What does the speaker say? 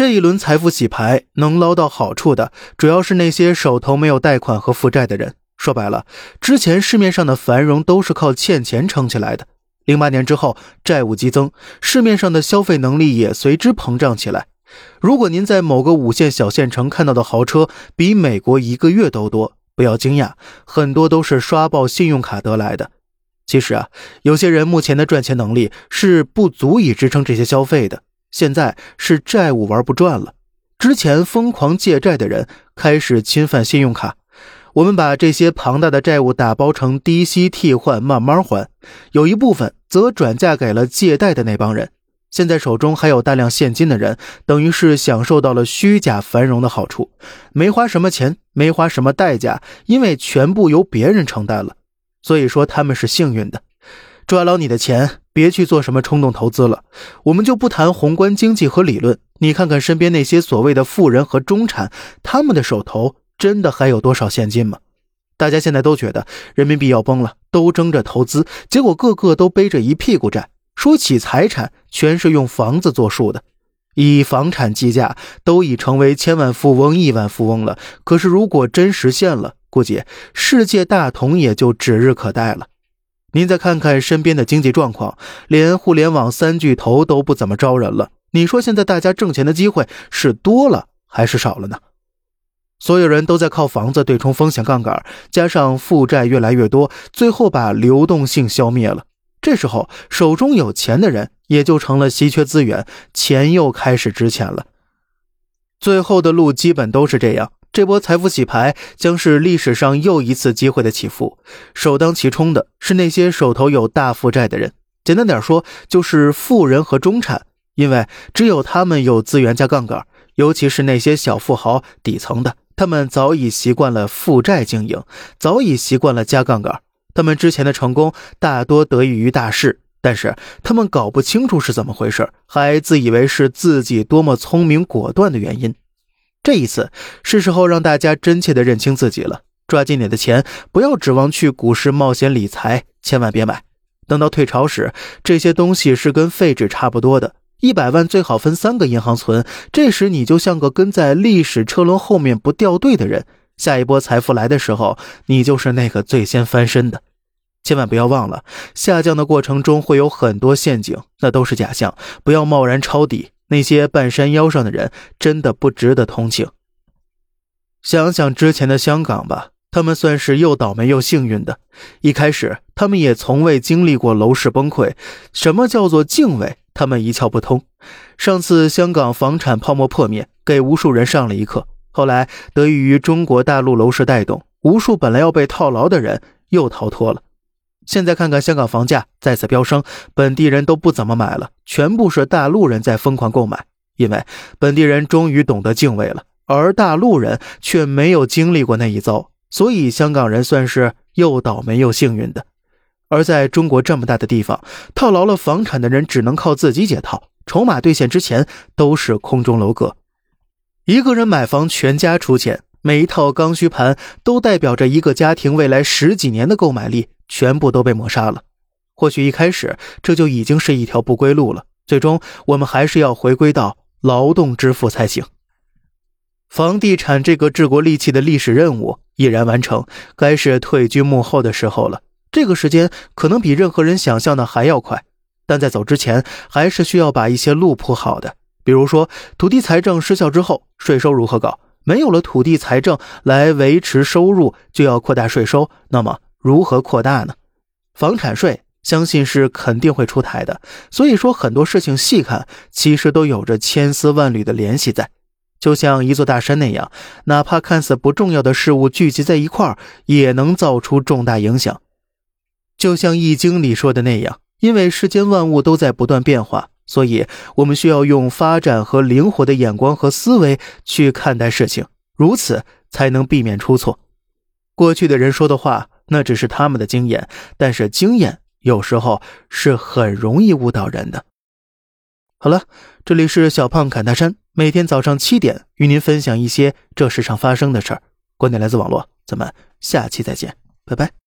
这一轮财富洗牌能捞到好处的，主要是那些手头没有贷款和负债的人。说白了，之前市面上的繁荣都是靠欠钱撑起来的。零八年之后，债务激增，市面上的消费能力也随之膨胀起来。如果您在某个五线小县城看到的豪车比美国一个月都多，不要惊讶，很多都是刷爆信用卡得来的。其实啊，有些人目前的赚钱能力是不足以支撑这些消费的。现在是债务玩不转了，之前疯狂借债的人开始侵犯信用卡，我们把这些庞大的债务打包成低息替换，慢慢还，有一部分则转嫁给了借贷的那帮人。现在手中还有大量现金的人，等于是享受到了虚假繁荣的好处，没花什么钱，没花什么代价，因为全部由别人承担了，所以说他们是幸运的。抓牢你的钱，别去做什么冲动投资了。我们就不谈宏观经济和理论，你看看身边那些所谓的富人和中产，他们的手头真的还有多少现金吗？大家现在都觉得人民币要崩了，都争着投资，结果个个都背着一屁股债。说起财产，全是用房子作数的，以房产计价，都已成为千万富翁、亿万富翁了。可是如果真实现了，估计世界大同也就指日可待了。您再看看身边的经济状况，连互联网三巨头都不怎么招人了。你说现在大家挣钱的机会是多了还是少了呢？所有人都在靠房子对冲风险杠杆，加上负债越来越多，最后把流动性消灭了。这时候手中有钱的人也就成了稀缺资源，钱又开始值钱了。最后的路基本都是这样。这波财富洗牌将是历史上又一次机会的起伏，首当其冲的是那些手头有大负债的人。简单点说，就是富人和中产，因为只有他们有资源加杠杆，尤其是那些小富豪、底层的，他们早已习惯了负债经营，早已习惯了加杠杆。他们之前的成功大多得益于大势，但是他们搞不清楚是怎么回事，还自以为是自己多么聪明果断的原因。这一次是时候让大家真切的认清自己了，抓紧你的钱，不要指望去股市冒险理财，千万别买。等到退潮时，这些东西是跟废纸差不多的，一百万最好分三个银行存。这时你就像个跟在历史车轮后面不掉队的人，下一波财富来的时候，你就是那个最先翻身的。千万不要忘了，下降的过程中会有很多陷阱，那都是假象，不要贸然抄底。那些半山腰上的人真的不值得同情。想想之前的香港吧，他们算是又倒霉又幸运的。一开始，他们也从未经历过楼市崩溃，什么叫做敬畏，他们一窍不通。上次香港房产泡沫破灭，给无数人上了一课。后来，得益于中国大陆楼市带动，无数本来要被套牢的人又逃脱了。现在看看香港房价再次飙升，本地人都不怎么买了，全部是大陆人在疯狂购买，因为本地人终于懂得敬畏了，而大陆人却没有经历过那一遭，所以香港人算是又倒霉又幸运的。而在中国这么大的地方，套牢了房产的人只能靠自己解套，筹码兑现之前都是空中楼阁，一个人买房全家出钱，每一套刚需盘都代表着一个家庭未来十几年的购买力。全部都被抹杀了。或许一开始这就已经是一条不归路了。最终，我们还是要回归到劳动致富才行。房地产这个治国利器的历史任务已然完成，该是退居幕后的时候了。这个时间可能比任何人想象的还要快，但在走之前，还是需要把一些路铺好的。比如说，土地财政失效之后，税收如何搞？没有了土地财政来维持收入，就要扩大税收，那么？如何扩大呢？房产税相信是肯定会出台的。所以说很多事情细看，其实都有着千丝万缕的联系在，就像一座大山那样，哪怕看似不重要的事物聚集在一块儿，也能造出重大影响。就像《易经》里说的那样，因为世间万物都在不断变化，所以我们需要用发展和灵活的眼光和思维去看待事情，如此才能避免出错。过去的人说的话。那只是他们的经验，但是经验有时候是很容易误导人的。好了，这里是小胖侃大山，每天早上七点与您分享一些这世上发生的事儿。观点来自网络，咱们下期再见，拜拜。